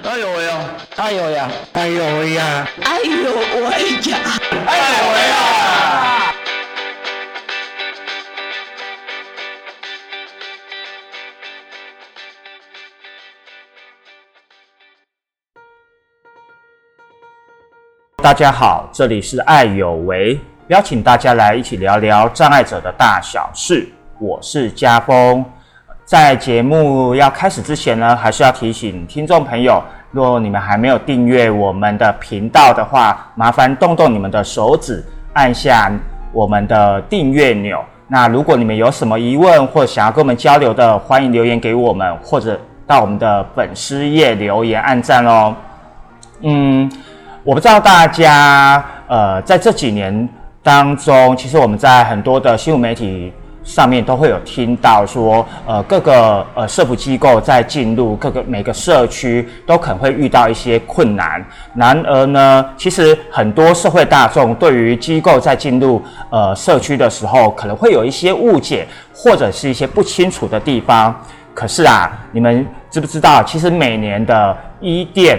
哎呦喂呀！哎呦呀！哎呦喂呀！哎呦喂呀！哎呦喂呀！大家好，这里是爱有为，邀请大家来一起聊聊障碍者的大小事。我是家峰。在节目要开始之前呢，还是要提醒听众朋友，若你们还没有订阅我们的频道的话，麻烦动动你们的手指，按下我们的订阅钮。那如果你们有什么疑问或想要跟我们交流的，欢迎留言给我们，或者到我们的粉丝页留言按赞哦。嗯。我不知道大家，呃，在这几年当中，其实我们在很多的新闻媒体上面都会有听到说，呃，各个呃社福机构在进入各个每个社区都可能会遇到一些困难。然而呢，其实很多社会大众对于机构在进入呃社区的时候，可能会有一些误解或者是一些不清楚的地方。可是啊，你们知不知道，其实每年的一店。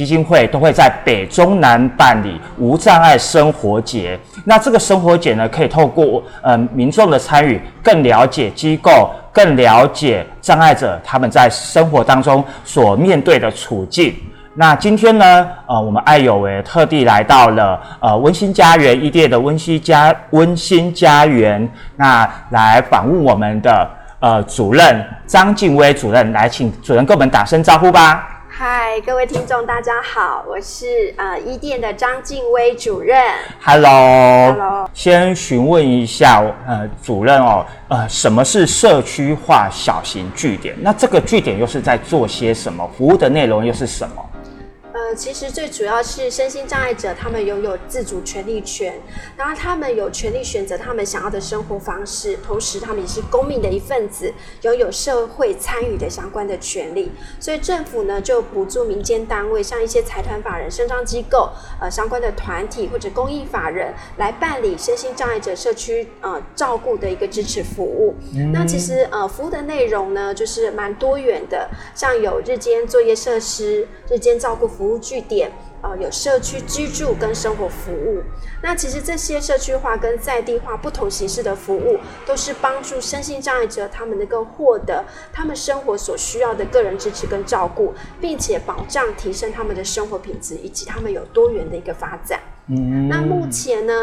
基金会都会在北中南办理无障碍生活节。那这个生活节呢，可以透过呃民众的参与，更了解机构，更了解障碍者他们在生活当中所面对的处境。那今天呢，呃，我们爱有为特地来到了呃温馨家园一店的温馨家温馨家园，那来访问我们的呃主任张静威主任，来请主任跟我们打声招呼吧。嗨，各位听众，大家好，我是呃一店的张静薇主任。Hello，Hello，先询问一下呃主任哦，呃什么是社区化小型据点？那这个据点又是在做些什么？服务的内容又是什么？其实最主要是身心障碍者，他们拥有自主权利权，然后他们有权利选择他们想要的生活方式，同时他们也是公民的一份子，拥有社会参与的相关的权利。所以政府呢就补助民间单位，像一些财团法人、生障机构、呃相关的团体或者公益法人来办理身心障碍者社区呃照顾的一个支持服务。那其实呃服务的内容呢就是蛮多元的，像有日间作业设施、日间照顾服务。据点，呃，有社区居住跟生活服务。那其实这些社区化跟在地化不同形式的服务，都是帮助身心障碍者他们能够获得他们生活所需要的个人支持跟照顾，并且保障提升他们的生活品质，以及他们有多元的一个发展。嗯，那目前呢？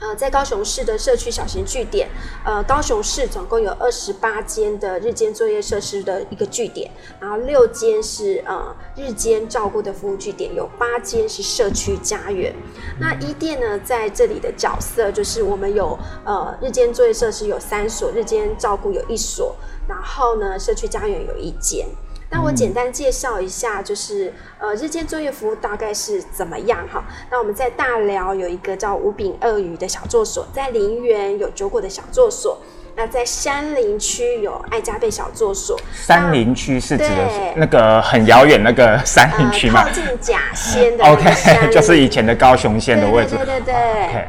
呃，在高雄市的社区小型据点，呃，高雄市总共有二十八间的日间作业设施的一个据点，然后六间是呃日间照顾的服务据点，有八间是社区家园。那一店呢，在这里的角色就是我们有呃日间作业设施有三所，日间照顾有一所，然后呢社区家园有一间。那我简单介绍一下，就是呃日间作业服务大概是怎么样哈？那我们在大寮有一个叫五饼鳄鱼的小作所，在林园有九果的小作所，那在山林区有爱家贝小作所。山林区是指的那个很遥远那个山林区吗？靠近甲仙的。OK，就是以前的高雄县的位置。对对对。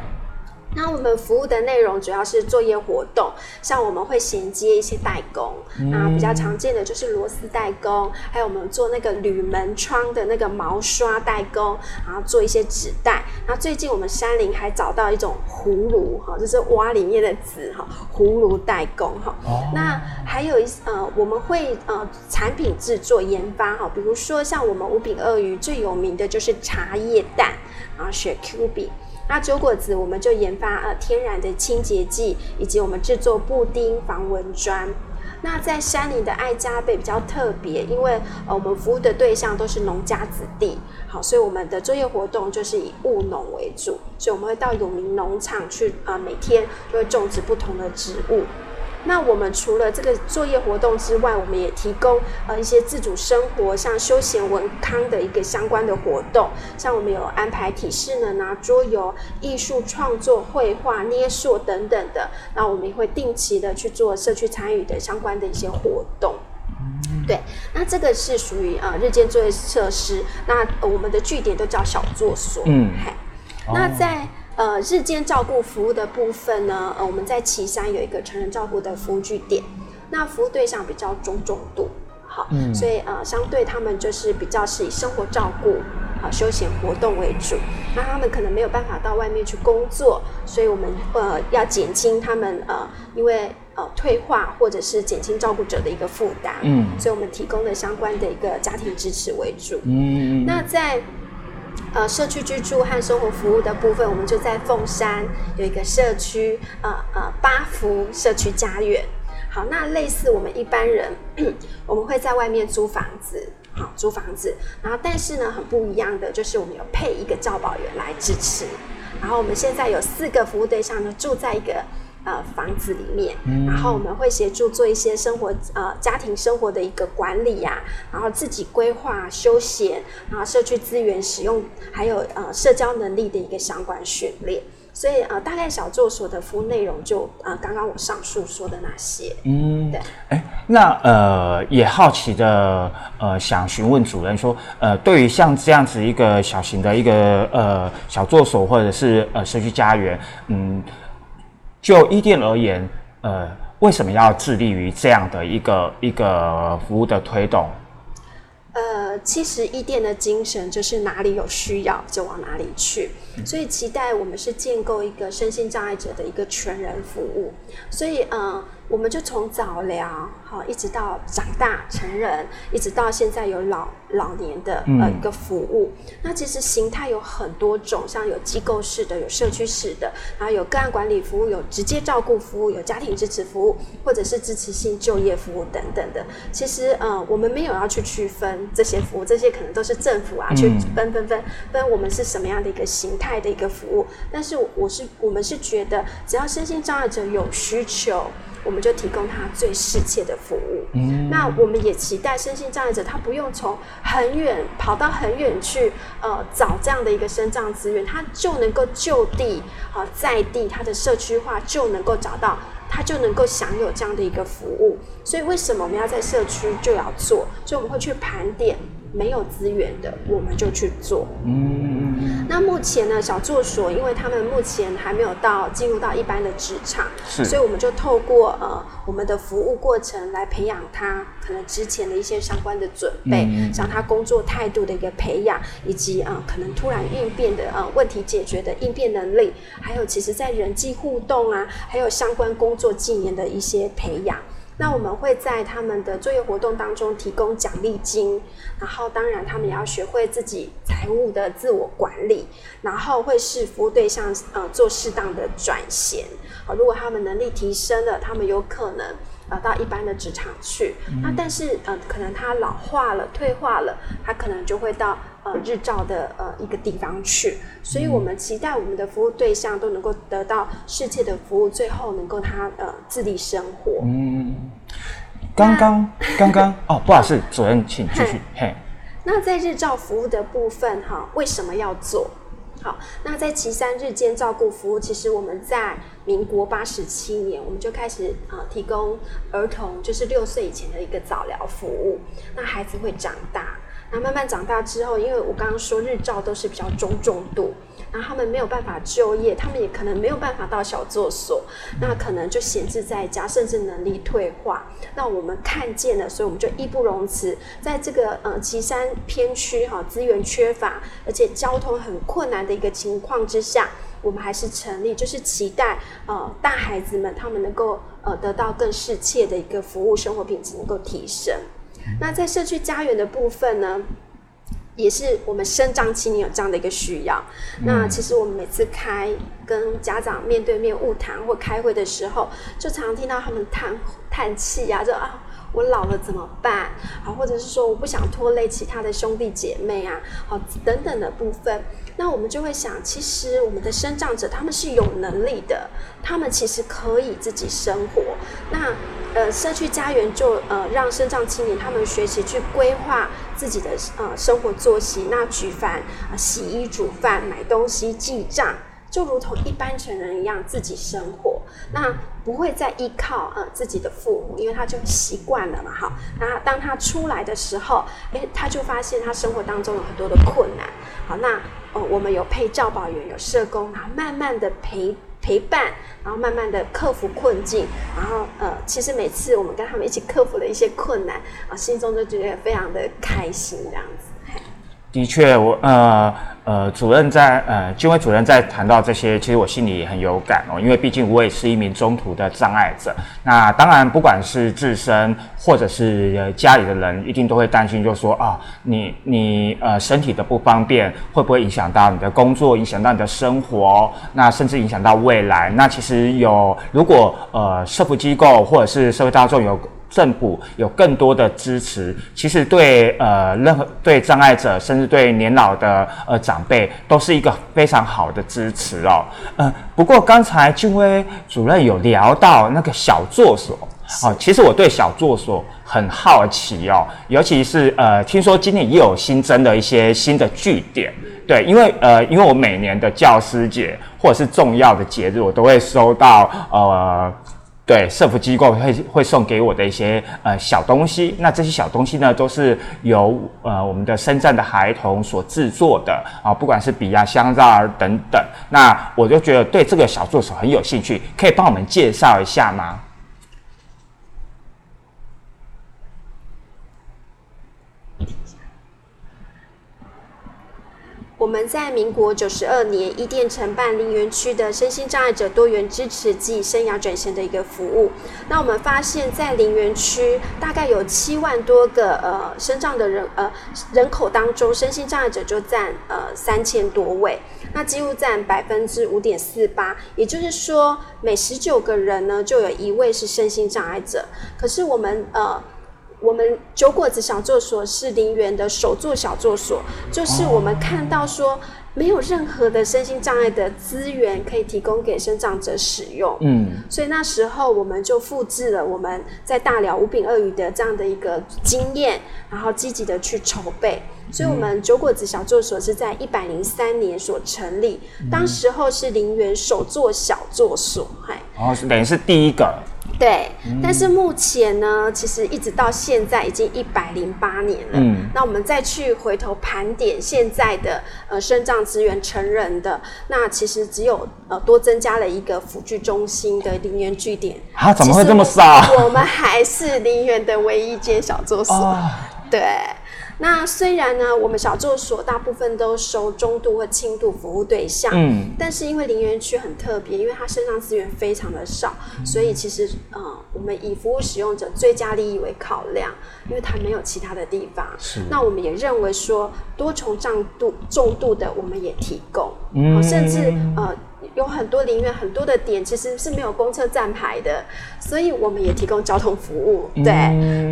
那我们服务的内容主要是作业活动，像我们会衔接一些代工，啊，比较常见的就是螺丝代工，还有我们做那个铝门窗的那个毛刷代工，然后做一些纸袋。那最近我们山林还找到一种葫芦，哈，就是挖里面的籽，哈，葫芦代工，哈。那还有一呃，我们会呃产品制作研发，哈，比如说像我们五饼鳄鱼最有名的就是茶叶蛋，然后雪 Q 饼。那九果子，我们就研发呃天然的清洁剂，以及我们制作布丁防蚊砖。那在山里的爱家贝比较特别，因为呃我们服务的对象都是农家子弟，好，所以我们的作业活动就是以务农为主，所以我们会到有名农场去呃，每天就会种植不同的植物。那我们除了这个作业活动之外，我们也提供呃一些自主生活，像休闲文康的一个相关的活动，像我们有安排体适能啊、桌游、艺术创作、绘画、捏塑等等的。那我们也会定期的去做社区参与的相关的一些活动。对，那这个是属于呃日间作业设施，那我们的据点都叫小作所。嗯，那在。呃，日间照顾服务的部分呢，呃，我们在岐山有一个成人照顾的服务据点，那服务对象比较中重度，好，所以呃，相对他们就是比较是以生活照顾、啊休闲活动为主。那他们可能没有办法到外面去工作，所以我们呃要减轻他们呃因为呃退化或者是减轻照顾者的一个负担。嗯，所以我们提供的相关的一个家庭支持为主。嗯，那在。呃，社区居住和生活服务的部分，我们就在凤山有一个社区，呃呃八福社区家园。好，那类似我们一般人，我们会在外面租房子，好租房子。然后，但是呢，很不一样的就是我们有配一个教保员来支持。然后，我们现在有四个服务对象呢，住在一个。呃，房子里面，然后我们会协助做一些生活呃家庭生活的一个管理呀，然后自己规划休闲，然后社区资源使用，还有呃社交能力的一个相关训练。所以呃，大概小作所的服务内容就呃刚刚我上述说的那些。嗯，对。哎，那呃也好奇的呃想询问主任说，呃对于像这样子一个小型的一个呃小作所或者是呃社区家园，嗯。就伊甸而言，呃，为什么要致力于这样的一个一个服务的推动？呃，其实伊甸的精神就是哪里有需要就往哪里去，所以期待我们是建构一个身心障碍者的一个全人服务，所以嗯。我们就从早疗好，一直到长大成人，一直到现在有老老年的呃一个服务。那其实形态有很多种，像有机构式的，有社区式的，然后有个案管理服务，有直接照顾服务，有家庭支持服务，或者是支持性就业服务等等的。其实呃，我们没有要去区分这些服务，这些可能都是政府啊去分分分分我们是什么样的一个形态的一个服务。但是我是我们是觉得，只要身心障碍者有需求。我们就提供他最适切的服务。嗯，那我们也期待身心障碍者他不用从很远跑到很远去，呃，找这样的一个身障资源，他就能够就地啊在地，他的社区化就能够找到，他就能够享有这样的一个服务。所以为什么我们要在社区就要做？所以我们会去盘点。没有资源的，我们就去做。嗯，那目前呢，小作所，因为他们目前还没有到进入到一般的职场，是，所以我们就透过呃我们的服务过程来培养他可能之前的一些相关的准备，像他工作态度的一个培养，以及啊可能突然应变的呃问题解决的应变能力，还有其实在人际互动啊，还有相关工作技能的一些培养。那我们会在他们的作业活动当中提供奖励金，然后当然他们也要学会自己财务的自我管理，然后会是服务对象呃做适当的转衔。好，如果他们能力提升了，他们有可能。呃，到一般的职场去，那但是呃，可能他老化了、退化了，他可能就会到呃日照的呃一个地方去。所以我们期待我们的服务对象都能够得到世界的服务，最后能够他呃自立生活。嗯，刚刚刚刚哦，不好意思，主任，请继续。嘿，那在日照服务的部分哈，为什么要做？好，那在岐山日间照顾服务，其实我们在民国八十七年，我们就开始啊提供儿童，就是六岁以前的一个早疗服务。那孩子会长大。那慢慢长大之后，因为我刚刚说日照都是比较中重度，那他们没有办法就业，他们也可能没有办法到小作所，那可能就闲置在家，甚至能力退化。那我们看见了，所以我们就义不容辞，在这个呃岐山偏区哈资源缺乏，而且交通很困难的一个情况之下，我们还是成立，就是期待呃大孩子们他们能够呃得到更适切的一个服务，生活品质能够提升。那在社区家园的部分呢，也是我们生长青年有这样的一个需要。那其实我们每次开跟家长面对面晤谈或开会的时候，就常听到他们叹叹气呀，就啊。我老了怎么办？好，或者是说我不想拖累其他的兄弟姐妹啊，好等等的部分，那我们就会想，其实我们的生长者他们是有能力的，他们其实可以自己生活。那呃，社区家园就呃让生长青年他们学习去规划自己的呃生活作息，那举凡洗衣煮饭、买东西、记账。就如同一般成人一样自己生活，那不会再依靠呃自己的父母，因为他就习惯了嘛，哈。那当他出来的时候，诶，他就发现他生活当中有很多的困难。好，那呃我们有配教保员，有社工，然后慢慢的陪陪伴，然后慢慢的克服困境，然后呃，其实每次我们跟他们一起克服了一些困难，啊，心中就觉得非常的开心这样子。的确，我呃呃，主任在呃，金威主任在谈到这些，其实我心里也很有感哦，因为毕竟我也是一名中途的障碍者。那当然，不管是自身或者是呃家里的人，一定都会担心，就说啊，你你呃身体的不方便，会不会影响到你的工作，影响到你的生活，那甚至影响到未来？那其实有，如果呃社福机构或者是社会大众有。政府有更多的支持，其实对呃任何对障碍者，甚至对年老的呃长辈，都是一个非常好的支持哦。呃，不过刚才俊威主任有聊到那个小作所哦，其实我对小作所很好奇哦，尤其是呃听说今年也有新增的一些新的据点，对，因为呃因为我每年的教师节或者是重要的节日，我都会收到呃。对，社福机构会会送给我的一些呃小东西，那这些小东西呢，都是由呃我们的深圳的孩童所制作的啊，不管是笔啊、香皂啊等等，那我就觉得对这个小助手很有兴趣，可以帮我们介绍一下吗？我们在民国九十二年一店承办林园区的身心障碍者多元支持及生涯转型的一个服务。那我们发现，在林园区大概有七万多个呃身障的人呃人口当中，身心障碍者就占呃三千多位，那几乎占百分之五点四八。也就是说，每十九个人呢，就有一位是身心障碍者。可是我们呃。我们九果子小作所是林园的首座小作所，就是我们看到说没有任何的身心障碍的资源可以提供给生长者使用，嗯，所以那时候我们就复制了我们在大寮五饼鳄鱼的这样的一个经验，然后积极的去筹备，所以我们九果子小作所是在一百零三年所成立，当时候是林园首座小作所，嗨，哦，等于是第一个。对，但是目前呢，其实一直到现在已经一百零八年了。嗯，那我们再去回头盘点现在的呃生长资源成人的，那其实只有呃多增加了一个辅具中心的陵园据点。啊，怎么会这么少？我们还是陵园的唯一间小作所。对。那虽然呢，我们小作所大部分都收中度或轻度服务对象，嗯，但是因为林园区很特别，因为它身上资源非常的少，所以其实呃，我们以服务使用者最佳利益为考量，因为它没有其他的地方。是。那我们也认为说，多重障度重度的我们也提供，嗯，甚至呃，有很多林园很多的点其实是没有公车站牌的，所以我们也提供交通服务。对，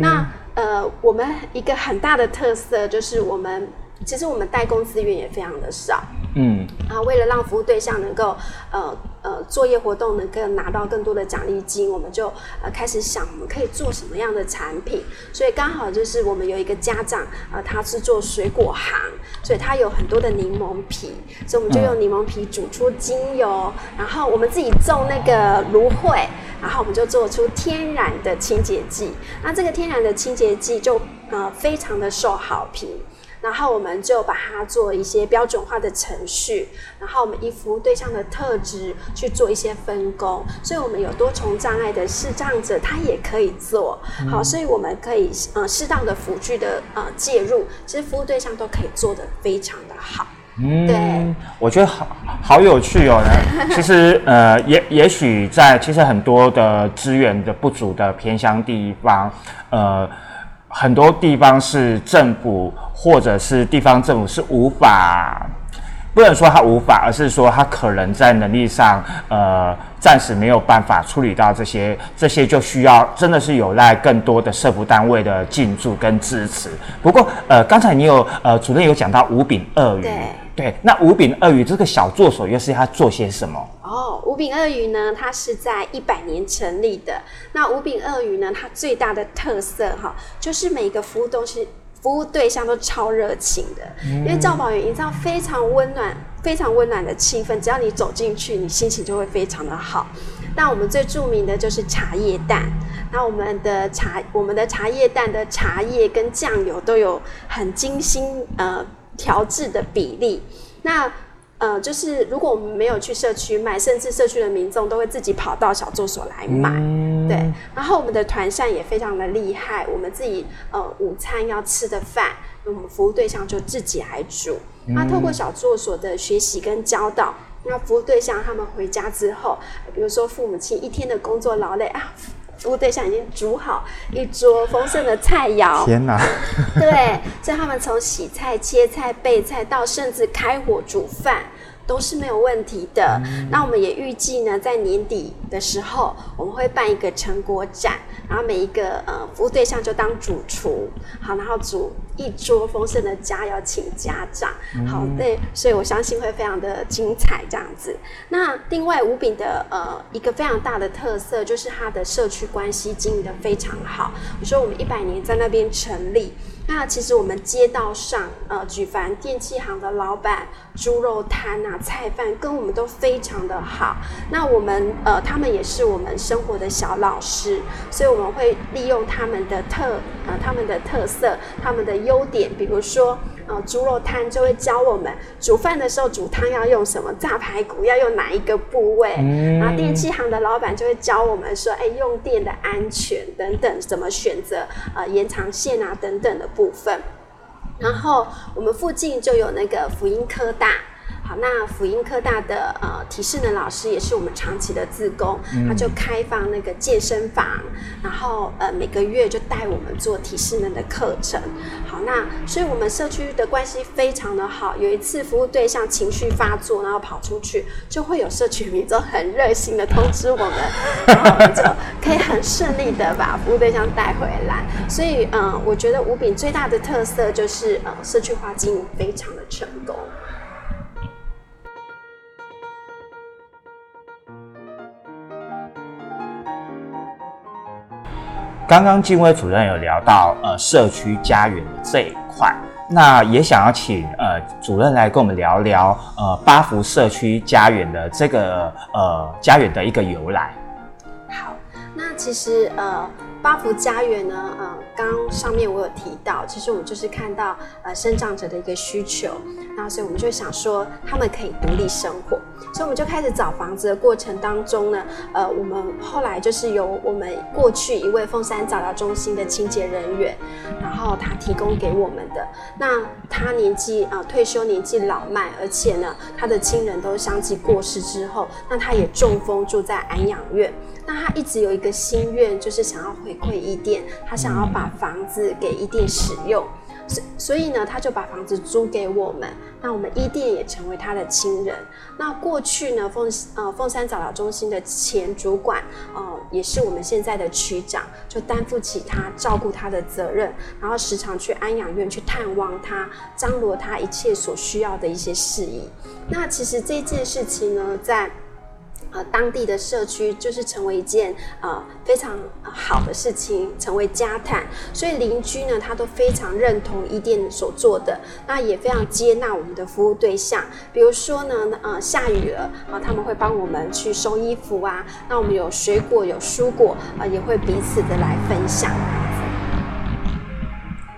那。呃，我们一个很大的特色就是我们其实我们代工资源也非常的少，嗯，啊，为了让服务对象能够呃呃作业活动能够拿到更多的奖励金，我们就呃开始想我们可以做什么样的产品，所以刚好就是我们有一个家长呃他是做水果行，所以他有很多的柠檬皮，所以我们就用柠檬皮煮出精油，然后我们自己种那个芦荟。然后我们就做出天然的清洁剂，那这个天然的清洁剂就呃非常的受好评，然后我们就把它做一些标准化的程序，然后我们依服务对象的特质去做一些分工，所以我们有多重障碍的视障者他也可以做。好，所以我们可以呃适当的辅具的呃介入，其实服务对象都可以做得非常的好。嗯，对，我觉得好好有趣哦。其实，呃，也也许在其实很多的资源的不足的偏乡地方，呃，很多地方是政府或者是地方政府是无法，不能说他无法，而是说他可能在能力上，呃，暂时没有办法处理到这些，这些就需要真的是有赖更多的社福单位的进驻跟支持。不过，呃，刚才你有呃主任有讲到五饼鳄鱼。对，那五柄鳄鱼这个小作所又是它做些什么？哦，五柄鳄鱼呢，它是在一百年成立的。那五柄鳄鱼呢，它最大的特色哈，就是每个服务东西、服务对象都超热情的，因为赵宝园营造非常温暖、非常温暖的气氛，只要你走进去，你心情就会非常的好。那我们最著名的就是茶叶蛋，那我们的茶、我们的茶叶蛋的茶叶跟酱油都有很精心呃。调制的比例，那呃，就是如果我们没有去社区卖，甚至社区的民众都会自己跑到小作所来买。嗯对，然后我们的团扇也非常的厉害，我们自己呃午餐要吃的饭，我们服务对象就自己来煮。那透过小作所的学习跟教导，那服务对象他们回家之后，比如说父母亲一天的工作劳累啊。服务对象已经煮好一桌丰盛的菜肴，天哪！对，所以他们从洗菜、切菜、备菜到甚至开火煮饭都是没有问题的。那我们也预计呢，在年底的时候，我们会办一个成果展，然后每一个呃服务对象就当主厨，好，然后煮一桌丰盛的家要请家长，好，对，所以我相信会非常的精彩这样子。那另外五饼的呃一个非常大的特色就是它的社区关系经营的非常好。我说我们一百年在那边成立。那其实我们街道上，呃，举凡电器行的老板、猪肉摊啊、菜饭，跟我们都非常的好。那我们，呃，他们也是我们生活的小老师，所以我们会利用他们的特，呃，他们的特色、他们的优点，比如说，呃，猪肉摊就会教我们煮饭的时候煮汤要用什么，炸排骨要用哪一个部位。然后电器行的老板就会教我们说，哎，用电的安全等等，怎么选择，呃，延长线啊等等的部分。然后我们附近就有那个福音科大。好，那辅音科大的呃体适能老师也是我们长期的自工，他就开放那个健身房，然后呃每个月就带我们做体适能的课程。好，那所以我们社区的关系非常的好。有一次服务对象情绪发作，然后跑出去，就会有社区民众很热心的通知我们，然后我们就可以很顺利的把服务对象带回来。所以嗯、呃我觉得五饼最大的特色就是呃社区化经营非常的成功。刚刚金威主任有聊到呃社区家园的这一块，那也想要请呃主任来跟我们聊聊呃八福社区家园的这个呃家园的一个由来。好，那其实呃，八福家园呢，呃，刚上面我有提到，其实我们就是看到呃生长者的一个需求，那所以我们就想说他们可以独立生活，所以我们就开始找房子的过程当中呢，呃，我们后来就是由我们过去一位凤山早疗中心的清洁人员，然后他提供给我们的，那他年纪啊、退休年纪老迈，而且呢他的亲人都相继过世之后，那他也中风住在安养院。那他一直有一个心愿，就是想要回回馈伊甸，他想要把房子给伊甸使用，所所以呢，他就把房子租给我们。那我们伊甸也成为他的亲人。那过去呢，凤呃凤山早疗中心的前主管，呃，也是我们现在的区长，就担负起他照顾他的责任，然后时常去安养院去探望他，张罗他一切所需要的一些事宜。那其实这件事情呢，在呃，当地的社区就是成为一件呃非常好的事情，成为家谈，所以邻居呢他都非常认同伊甸所做的，那也非常接纳我们的服务对象。比如说呢，呃下雨了啊、他们会帮我们去收衣服啊，那我们有水果有蔬果啊、也会彼此的来分享。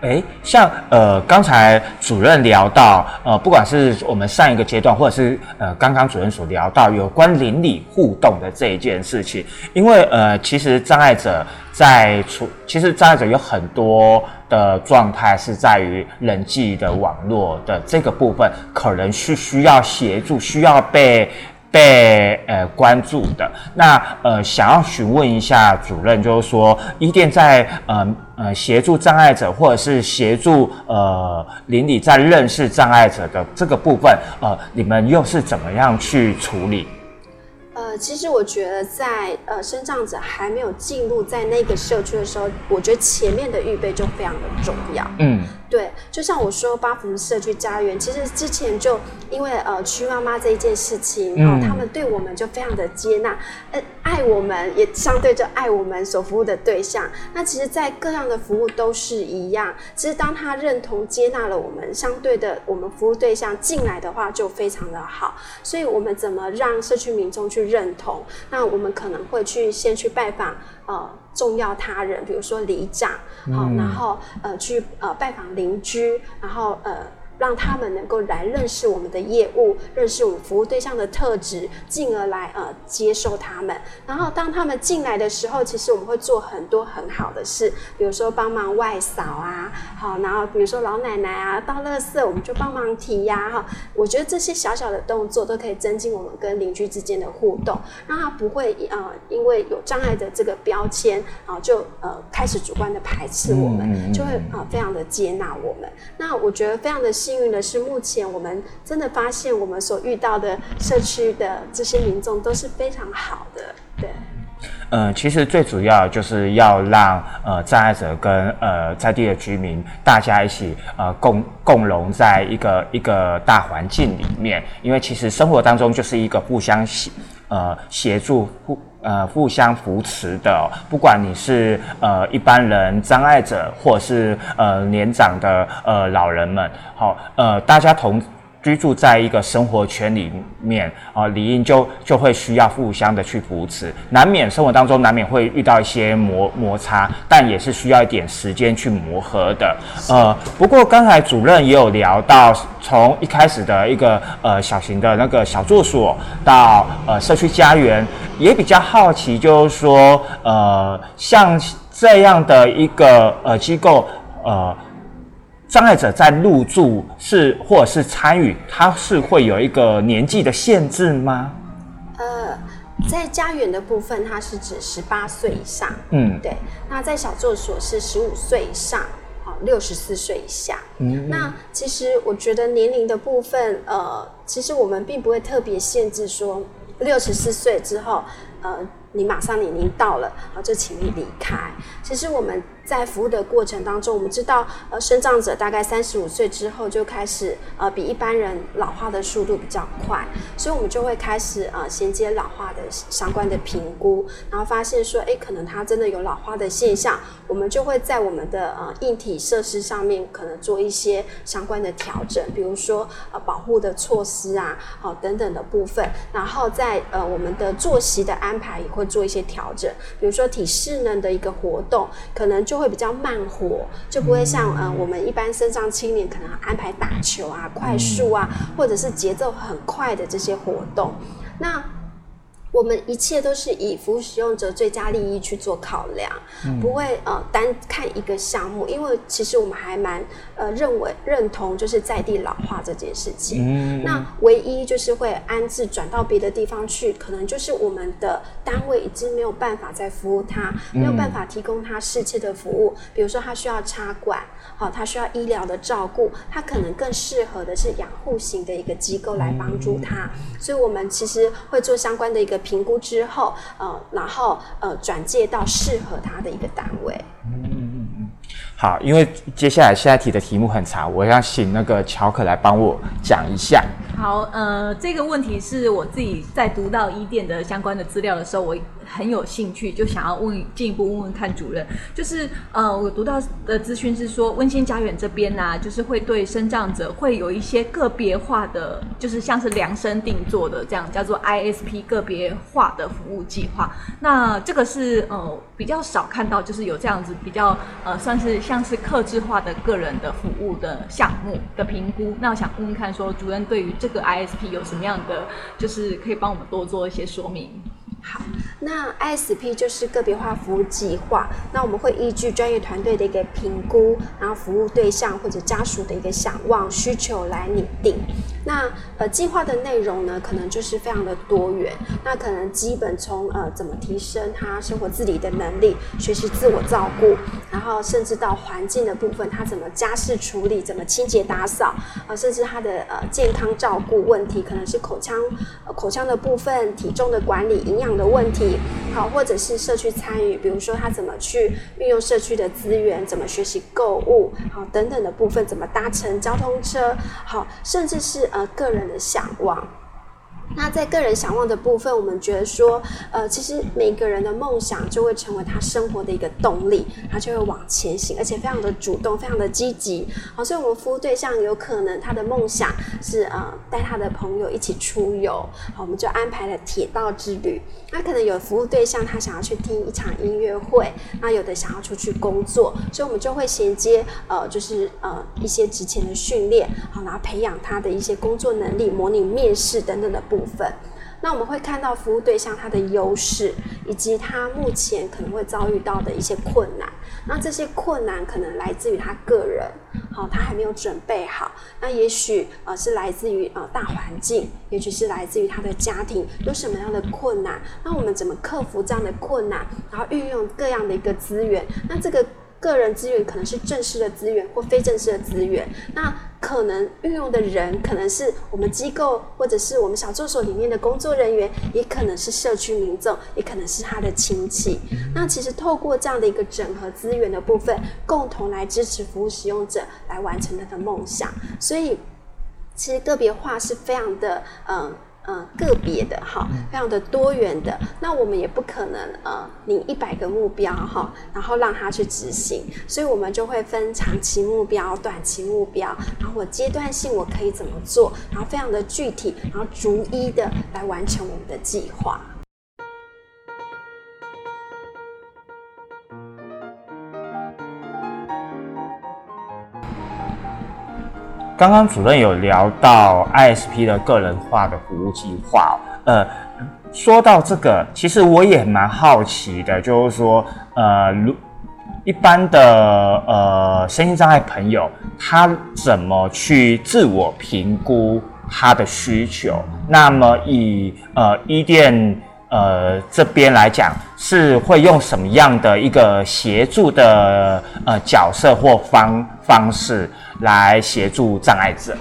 诶，像呃刚才主任聊到呃，不管是我们上一个阶段，或者是呃刚刚主任所聊到有关邻里互动的这一件事情，因为呃其实障碍者在处，其实障碍者有很多的状态是在于人际的网络的这个部分，可能是需要协助，需要被。被呃关注的那呃，想要询问一下主任，就是说，伊甸在呃呃协助障碍者，或者是协助呃邻里在认识障碍者的这个部分，呃，你们又是怎么样去处理？呃，其实我觉得在呃生长者还没有进入在那个社区的时候，我觉得前面的预备就非常的重要。嗯对，就像我说八福社区家园，其实之前就因为呃区妈妈这一件事情，嗯哦，他们对我们就非常的接纳，呃，爱我们，也相对就爱我们所服务的对象。那其实，在各样的服务都是一样，其实当他认同接纳了我们，相对的我们服务对象进来的话，就非常的好。所以我们怎么让社区民众去认同？那我们可能会去先去拜访呃重要他人，比如说里长，好、然后呃去呃拜访邻居，然后呃。让他们能够来认识我们的业务，认识我们服务对象的特质，进而来呃接受他们。然后当他们进来的时候，其实我们会做很多很好的事，比如说帮忙外扫啊，好，然后比如说老奶奶啊倒垃圾，我们就帮忙提呀，哈。我觉得这些小小的动作都可以增进我们跟邻居之间的互动，让他不会呃因为有障碍的这个标签啊，就呃开始主观的排斥我们，就会啊非常的接纳我们。那我觉得非常的幸幸运的是，目前我们真的发现我们所遇到的社区的这些民众都是非常好的，对。呃，其实最主要就是要让呃障碍者跟呃在地的居民大家一起呃共共融在一个一个大环境里面，因为其实生活当中就是一个互相协呃协助互呃互相扶持的，不管你是呃一般人障碍者，或是呃年长的呃老人们，好呃大家同。居住在一个生活圈里面啊，理应就就会需要互相的去扶持，难免生活当中难免会遇到一些磨摩擦，但也是需要一点时间去磨合的。呃，不过刚才主任也有聊到，从一开始的一个呃小型的那个小住所到呃社区家园，也比较好奇，就是说呃像这样的一个呃机构呃。障碍者在入住是或者是参与，他是会有一个年纪的限制吗？呃，在家园的部分，它是指十八岁以上。嗯，对。那在小作所是十五岁以上，好，六十四岁以下。嗯，那其实我觉得年龄的部分，呃，其实我们并不会特别限制说六十四岁之后，呃，你马上年龄到了，好，就请你离开。其实我们。在服务的过程当中，我们知道，呃，生长者大概三十五岁之后就开始，呃，比一般人老化的速度比较快，所以我们就会开始，呃，衔接老化的相关的评估，然后发现说，哎，可能他真的有老化的现象，我们就会在我们的呃硬体设施上面可能做一些相关的调整，比如说呃保护的措施啊，好等等的部分，然后在呃我们的作息的安排也会做一些调整，比如说体适能的一个活动，可能就。就会比较慢活，就不会像呃我们一般身上青年可能安排打球啊、快速啊，或者是节奏很快的这些活动，那。我们一切都是以服务使用者最佳利益去做考量，不会呃单看一个项目，因为其实我们还蛮呃认为认同就是在地老化这件事情。那唯一就是会安置转到别的地方去，可能就是我们的单位已经没有办法再服务他，没有办法提供他适切的服务。比如说他需要插管，好，他需要医疗的照顾，他可能更适合的是养护型的一个机构来帮助他。所以我们其实会做相关的一个。评估之后，呃，然后呃，转介到适合他的一个单位。嗯嗯嗯嗯。好，因为接下来下一题的题目很长，我要请那个乔可来帮我讲一下。好，呃，这个问题是我自己在读到一店的相关的资料的时候，我。很有兴趣，就想要问进一步问问看主任，就是呃，我读到的资讯是说，温馨家园这边呢，就是会对生障者会有一些个别化的，就是像是量身定做的这样，叫做 ISP 个别化的服务计划。那这个是呃比较少看到，就是有这样子比较呃算是像是克制化的个人的服务的项目的评估。那我想问问看，说主任对于这个 ISP 有什么样的，就是可以帮我们多做一些说明。好，那 ISP 就是个别化服务计划。那我们会依据专业团队的一个评估，然后服务对象或者家属的一个想望需求来拟定。那呃，计划的内容呢，可能就是非常的多元。那可能基本从呃怎么提升他生活自理的能力，学习自我照顾，然后甚至到环境的部分，他怎么家事处理，怎么清洁打扫，呃，甚至他的呃健康照顾问题，可能是口腔口腔的部分，体重的管理，营养。的问题，好，或者是社区参与，比如说他怎么去运用社区的资源，怎么学习购物，好，等等的部分，怎么搭乘交通车，好，甚至是呃个人的向往。那在个人想望的部分，我们觉得说，呃，其实每个人的梦想就会成为他生活的一个动力，他就会往前行，而且非常的主动，非常的积极。好，所以我们服务对象有可能他的梦想是呃带他的朋友一起出游，好，我们就安排了铁道之旅。那可能有服务对象他想要去听一场音乐会，那有的想要出去工作，所以我们就会衔接呃就是呃一些之前的训练，好，然后培养他的一些工作能力，模拟面试等等的部部分。那我们会看到服务对象他的优势，以及他目前可能会遭遇到的一些困难。那这些困难可能来自于他个人，好，他还没有准备好。那也许呃是来自于呃大环境，也许是来自于他的家庭有什么样的困难。那我们怎么克服这样的困难，然后运用各样的一个资源？那这个。个人资源可能是正式的资源或非正式的资源，那可能运用的人可能是我们机构或者是我们小助手里面的工作人员，也可能是社区民众，也可能是他的亲戚。那其实透过这样的一个整合资源的部分，共同来支持服务使用者来完成他的梦想。所以，其实个别化是非常的嗯。嗯，个别的哈，非常的多元的，那我们也不可能呃，领一百个目标哈，然后让他去执行，所以我们就会分长期目标、短期目标，然后我阶段性我可以怎么做，然后非常的具体，然后逐一的来完成我们的计划。刚刚主任有聊到 ISP 的个人化的服务计划，呃，说到这个，其实我也蛮好奇的，就是说，呃，如一般的呃身心障碍朋友，他怎么去自我评估他的需求？那么以呃伊甸呃这边来讲，是会用什么样的一个协助的呃角色或方方式？来协助障碍者。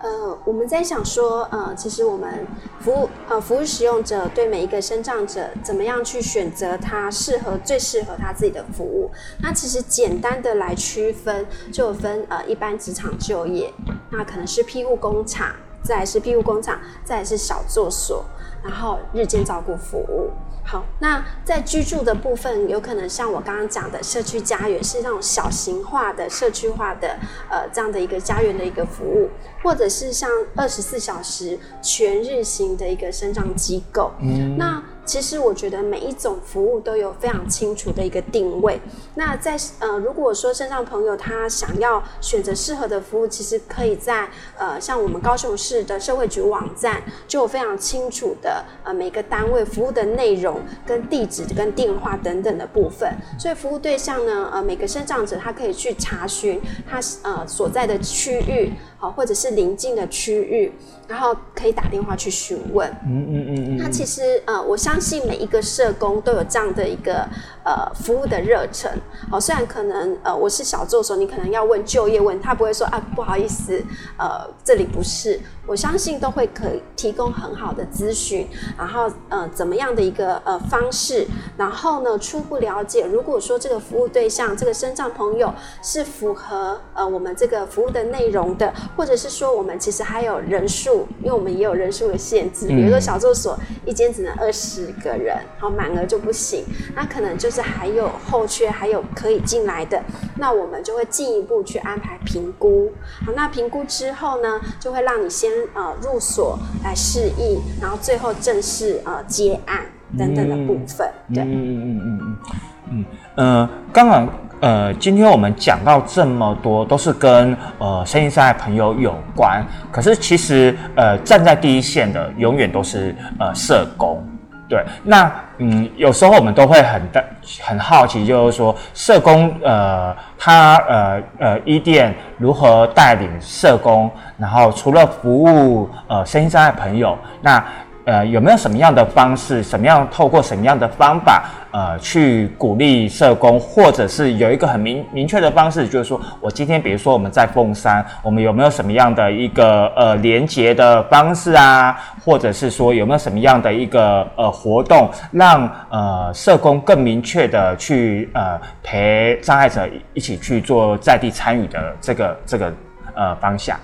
呃，我们在想说，呃，其实我们服务呃服务使用者对每一个生障者，怎么样去选择他适合最适合他自己的服务？那其实简单的来区分，就分呃一般职场就业，那可能是庇护工厂，再是庇护工厂，再是小作所，然后日间照顾服务。好，那在居住的部分，有可能像我刚刚讲的社区家园，是那种小型化的社区化的呃这样的一个家园的一个服务，或者是像二十四小时全日型的一个生长机构。嗯，那。其实我觉得每一种服务都有非常清楚的一个定位。那在呃，如果说身上朋友他想要选择适合的服务，其实可以在呃，像我们高雄市的社会局网站就有非常清楚的呃每个单位服务的内容、跟地址、跟电话等等的部分。所以服务对象呢，呃，每个身障者他可以去查询他呃所在的区域。好，或者是邻近的区域，然后可以打电话去询问。嗯嗯嗯嗯。那其实呃，我相信每一个社工都有这样的一个呃服务的热忱。好，虽然可能呃我是小助手，你可能要问就业问，他不会说啊不好意思，呃这里不是。我相信都会可提供很好的咨询，然后呃怎么样的一个呃方式，然后呢初步了解，如果说这个服务对象这个身障朋友是符合呃我们这个服务的内容的。或者是说，我们其实还有人数，因为我们也有人数的限制，比如说小作所一间只能二十个人，好满额就不行。那可能就是还有后缺，还有可以进来的，那我们就会进一步去安排评估。好，那评估之后呢，就会让你先呃入所来适应，然后最后正式呃接案等等的部分。对，嗯嗯嗯嗯嗯嗯呃，刚刚。呃，今天我们讲到这么多，都是跟呃身心障碍朋友有关。可是其实呃站在第一线的，永远都是呃社工。对，那嗯有时候我们都会很的很好奇，就是说社工呃他呃呃一店如何带领社工，然后除了服务呃身心障碍朋友，那。呃，有没有什么样的方式，什么样透过什么样的方法，呃，去鼓励社工，或者是有一个很明明确的方式，就是说我今天，比如说我们在凤山，我们有没有什么样的一个呃连接的方式啊，或者是说有没有什么样的一个呃活动，让呃社工更明确的去呃陪障碍者一起去做在地参与的这个这个呃方向。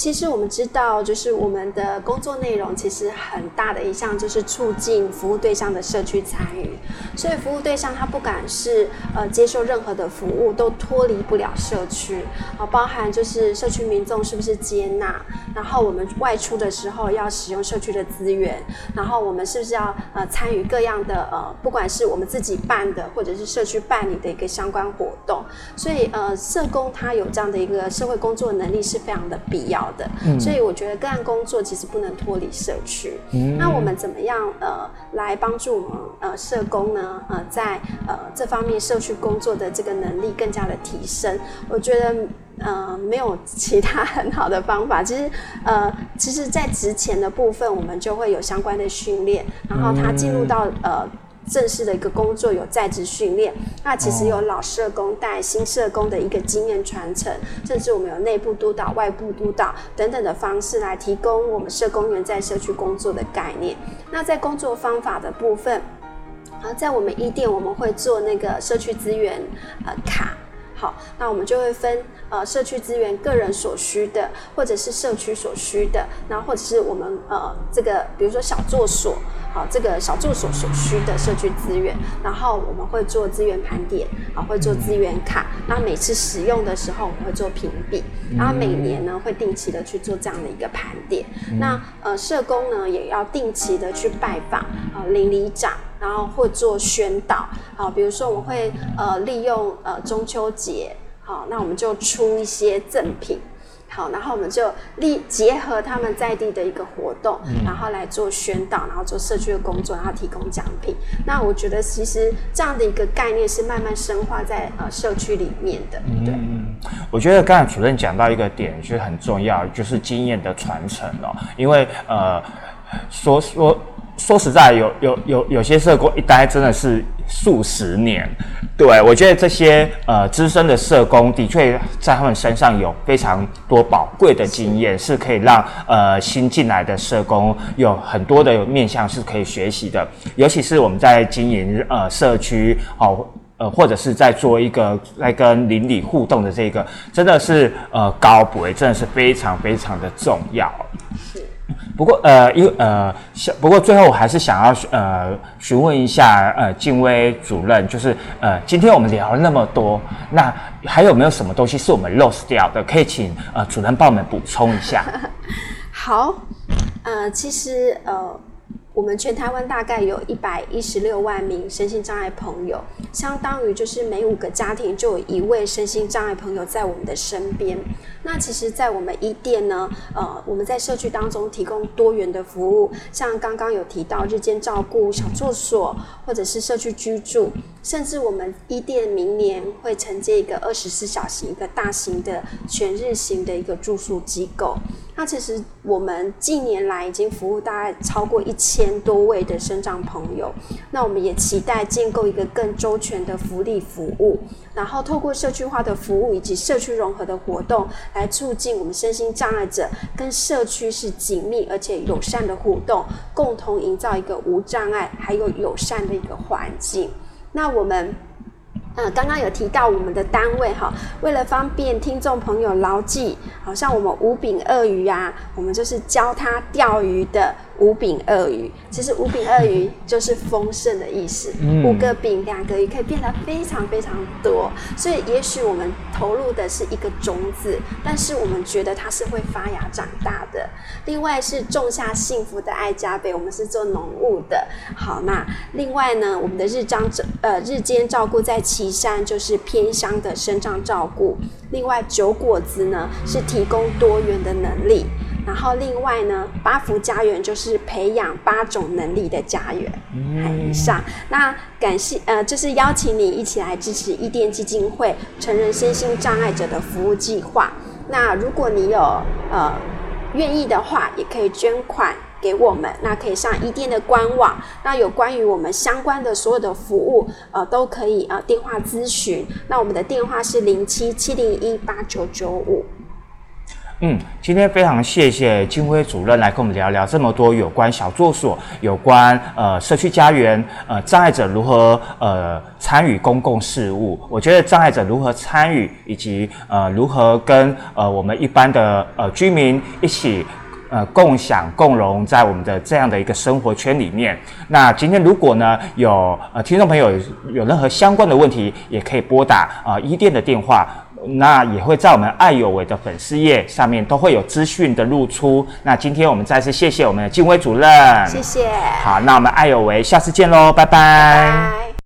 其实我们知道，就是我们的工作内容，其实很大的一项就是促进服务对象的社区参与。所以服务对象他不管是呃接受任何的服务，都脱离不了社区啊，包含就是社区民众是不是接纳，然后我们外出的时候要使用社区的资源，然后我们是不是要呃参与各样的呃，不管是我们自己办的，或者是社区办理的一个相关活动。所以呃，社工他有这样的一个社会工作能力是非常的必要的。所以我觉得个案工作其实不能脱离社区。那我们怎么样呃来帮助我们呃社工呢？呃，在呃这方面社区工作的这个能力更加的提升。我觉得呃没有其他很好的方法。其实呃其实，在职前的部分，我们就会有相关的训练，然后他进入到呃。正式的一个工作有在职训练，那其实有老社工带新社工的一个经验传承，甚至我们有内部督导、外部督导等等的方式来提供我们社工员在社区工作的概念。那在工作方法的部分，啊，在我们一店我们会做那个社区资源呃卡。好，那我们就会分呃社区资源个人所需的，或者是社区所需的，那或者是我们呃这个比如说小作所，好这个小作所所需的社区资源，然后我们会做资源盘点，啊会做资源卡，那每次使用的时候我们会做评比，然后每年呢会定期的去做这样的一个盘点，那呃社工呢也要定期的去拜访啊邻里长。然后会做宣导，好，比如说我们会呃利用呃中秋节，好，那我们就出一些赠品，好，然后我们就立结合他们在地的一个活动，然后来做宣导，然后做社区的工作，然后提供奖品。那我觉得其实这样的一个概念是慢慢深化在呃社区里面的。对，我觉得刚才主任讲到一个点，其实很重要，就是经验的传承哦，因为呃说说。说实在，有有有有些社工一待真的是数十年，对我觉得这些呃资深的社工的确在他们身上有非常多宝贵的经验，是。可以让呃新进来的社工有很多的面向是可以学习的，尤其是我们在经营呃社区哦呃或者是在做一个在跟邻里互动的这个，真的是呃高博真的是非常非常的重要。不过，呃，因呃，不过最后我还是想要呃询问一下呃静薇主任，就是呃今天我们聊了那么多，那还有没有什么东西是我们 lost 掉的？可以请呃主任帮我们补充一下。好，呃，其实呃。我们全台湾大概有一百一十六万名身心障碍朋友，相当于就是每五个家庭就有一位身心障碍朋友在我们的身边。那其实，在我们一店呢，呃，我们在社区当中提供多元的服务，像刚刚有提到日间照顾、小住所，或者是社区居住，甚至我们一店明年会承接一个二十四小时一个大型的全日型的一个住宿机构。那其实我们近年来已经服务大概超过一千多位的生长朋友，那我们也期待建构一个更周全的福利服务，然后透过社区化的服务以及社区融合的活动，来促进我们身心障碍者跟社区是紧密而且友善的互动，共同营造一个无障碍还有友善的一个环境。那我们。嗯，刚刚有提到我们的单位哈，为了方便听众朋友牢记，好像我们五饼鳄鱼啊，我们就是教他钓鱼的。五饼鳄鱼，其实五饼鳄鱼 就是丰盛的意思。五个饼，两个鱼可以变得非常非常多。所以，也许我们投入的是一个种子，但是我们觉得它是会发芽长大的。另外是种下幸福的爱加倍，我们是做农务的。好，那另外呢，我们的日张照呃日间照顾在岐山就是偏乡的生长照顾。另外九果子呢是提供多元的能力。然后另外呢，八福家园就是培养八种能力的家园。以上，那感谢呃，就是邀请你一起来支持伊甸基金会成人身心障碍者的服务计划。那如果你有呃愿意的话，也可以捐款给我们。那可以上伊甸的官网，那有关于我们相关的所有的服务，呃，都可以呃电话咨询。那我们的电话是零七七零一八九九五。嗯，今天非常谢谢金辉主任来跟我们聊聊这么多有关小作所、有关呃社区家园、呃障碍者如何呃参与公共事务。我觉得障碍者如何参与，以及呃如何跟呃我们一般的呃居民一起。呃，共享共荣在我们的这样的一个生活圈里面。那今天如果呢有呃听众朋友有任何相关的问题，也可以拨打啊一店的电话。那也会在我们爱有为的粉丝页上面都会有资讯的露出。那今天我们再次谢谢我们的静薇主任，谢谢，好，那我们爱有为下次见喽，拜拜。拜。